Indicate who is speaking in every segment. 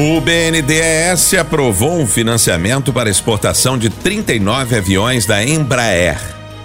Speaker 1: O BNDES aprovou um financiamento para exportação de 39 aviões da Embraer.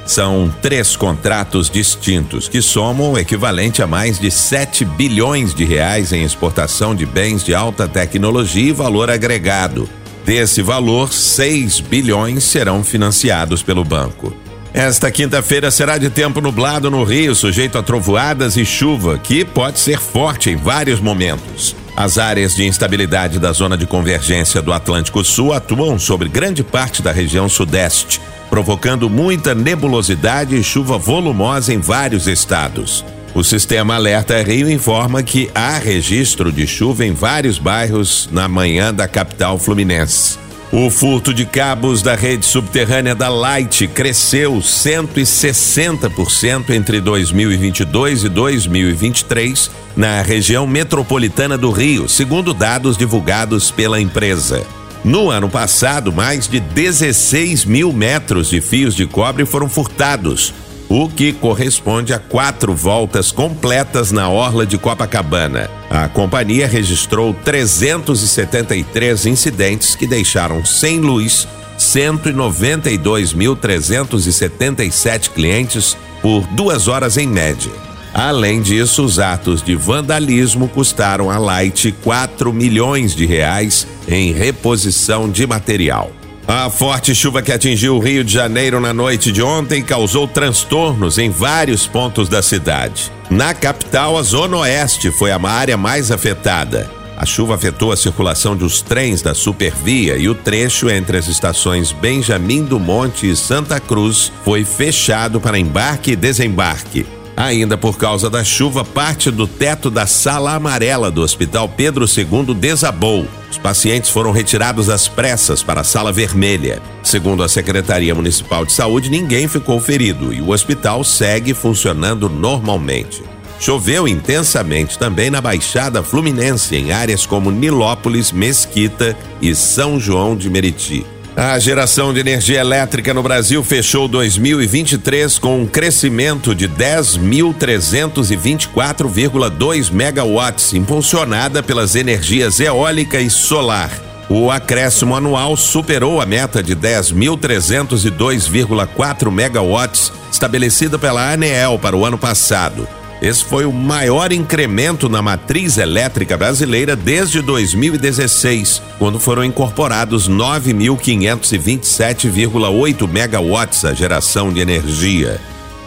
Speaker 1: São três contratos distintos que somam o equivalente a mais de 7 bilhões de reais em exportação de bens de alta tecnologia e valor agregado. Desse valor, 6 bilhões serão financiados pelo banco. Esta quinta-feira será de tempo nublado no Rio, sujeito a trovoadas e chuva, que pode ser forte em vários momentos. As áreas de instabilidade da zona de convergência do Atlântico Sul atuam sobre grande parte da região sudeste, provocando muita nebulosidade e chuva volumosa em vários estados. O sistema Alerta Rio informa que há registro de chuva em vários bairros na manhã da capital fluminense. O furto de cabos da rede subterrânea da Light cresceu 160% entre 2022 e 2023 na região metropolitana do Rio, segundo dados divulgados pela empresa. No ano passado, mais de 16 mil metros de fios de cobre foram furtados, o que corresponde a quatro voltas completas na orla de Copacabana. A companhia registrou 373 incidentes que deixaram sem luz 192.377 clientes por duas horas em média. Além disso, os atos de vandalismo custaram a Light 4 milhões de reais em reposição de material. A forte chuva que atingiu o Rio de Janeiro na noite de ontem causou transtornos em vários pontos da cidade. Na capital, a Zona Oeste foi a área mais afetada. A chuva afetou a circulação dos trens da Supervia e o trecho entre as estações Benjamin do Monte e Santa Cruz foi fechado para embarque e desembarque. Ainda por causa da chuva, parte do teto da sala amarela do Hospital Pedro II desabou. Os pacientes foram retirados às pressas para a sala vermelha. Segundo a Secretaria Municipal de Saúde, ninguém ficou ferido e o hospital segue funcionando normalmente. Choveu intensamente também na Baixada Fluminense, em áreas como Nilópolis, Mesquita e São João de Meriti. A geração de energia elétrica no Brasil fechou 2023 com um crescimento de 10.324,2 megawatts, impulsionada pelas energias eólica e solar. O acréscimo anual superou a meta de 10.302,4 megawatts estabelecida pela ANEEL para o ano passado. Esse foi o maior incremento na matriz elétrica brasileira desde 2016, quando foram incorporados 9.527,8 megawatts à geração de energia.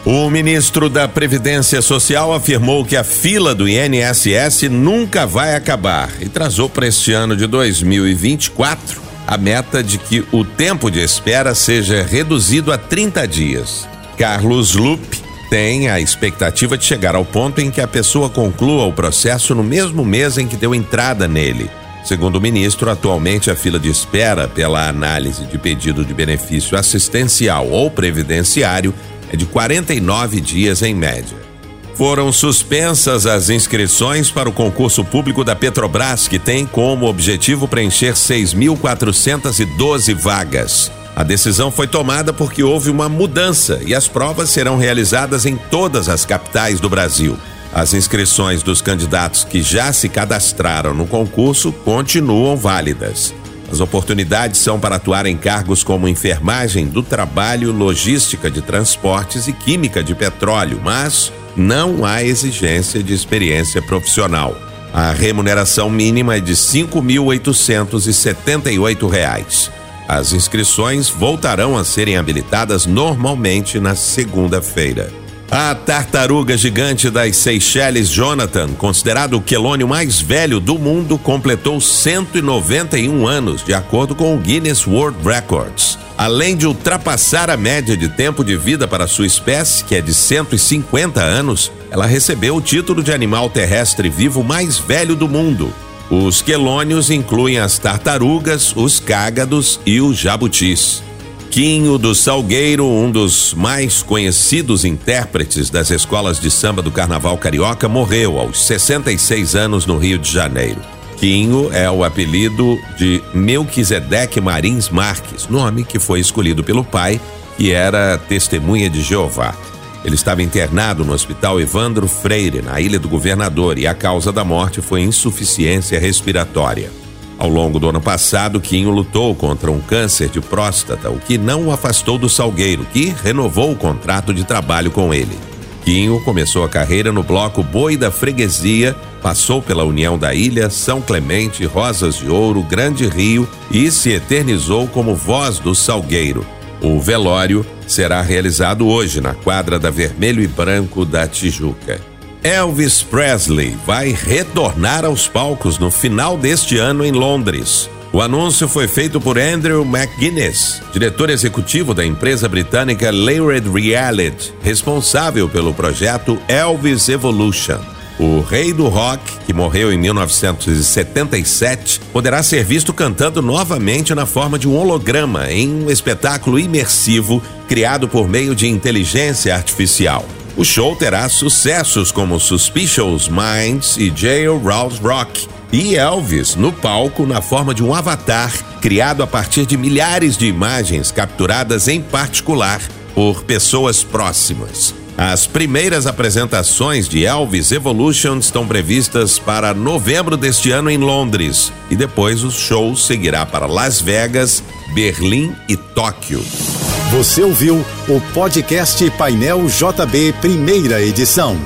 Speaker 1: O ministro da Previdência Social afirmou que a fila do INSS nunca vai acabar e trazou para este ano de 2024 a meta de que o tempo de espera seja reduzido a 30 dias. Carlos Lupe tem a expectativa de chegar ao ponto em que a pessoa conclua o processo no mesmo mês em que deu entrada nele. Segundo o ministro, atualmente a fila de espera pela análise de pedido de benefício assistencial ou previdenciário é de 49 dias em média. Foram suspensas as inscrições para o concurso público da Petrobras, que tem como objetivo preencher 6.412 vagas. A decisão foi tomada porque houve uma mudança e as provas serão realizadas em todas as capitais do Brasil. As inscrições dos candidatos que já se cadastraram no concurso continuam válidas. As oportunidades são para atuar em cargos como enfermagem do trabalho, logística de transportes e química de petróleo, mas não há exigência de experiência profissional. A remuneração mínima é de R$ 5.878. As inscrições voltarão a serem habilitadas normalmente na segunda-feira. A tartaruga gigante das Seychelles, Jonathan, considerado o quelônio mais velho do mundo, completou 191 anos, de acordo com o Guinness World Records. Além de ultrapassar a média de tempo de vida para sua espécie, que é de 150 anos, ela recebeu o título de animal terrestre vivo mais velho do mundo. Os quelônios incluem as tartarugas, os cágados e os jabutis. Quinho do Salgueiro, um dos mais conhecidos intérpretes das escolas de samba do Carnaval Carioca, morreu aos 66 anos no Rio de Janeiro. Quinho é o apelido de Melquisedeque Marins Marques, nome que foi escolhido pelo pai, que era testemunha de Jeová. Ele estava internado no Hospital Evandro Freire, na Ilha do Governador, e a causa da morte foi insuficiência respiratória. Ao longo do ano passado, Quinho lutou contra um câncer de próstata, o que não o afastou do Salgueiro, que renovou o contrato de trabalho com ele. Quinho começou a carreira no bloco Boi da Freguesia, passou pela União da Ilha, São Clemente, Rosas de Ouro, Grande Rio e se eternizou como voz do Salgueiro. O velório será realizado hoje na quadra da Vermelho e Branco da Tijuca. Elvis Presley vai retornar aos palcos no final deste ano em Londres. O anúncio foi feito por Andrew McGuinness, diretor executivo da empresa britânica Layered Reality, responsável pelo projeto Elvis Evolution. O rei do rock, que morreu em 1977, poderá ser visto cantando novamente na forma de um holograma em um espetáculo imersivo criado por meio de inteligência artificial. O show terá sucessos como Suspicious Minds e Jail Rouse Rock, e Elvis no palco na forma de um avatar criado a partir de milhares de imagens capturadas em particular por pessoas próximas. As primeiras apresentações de Elvis Evolution estão previstas para novembro deste ano em Londres e depois o show seguirá para Las Vegas, Berlim e Tóquio.
Speaker 2: Você ouviu o podcast Painel JB, primeira edição.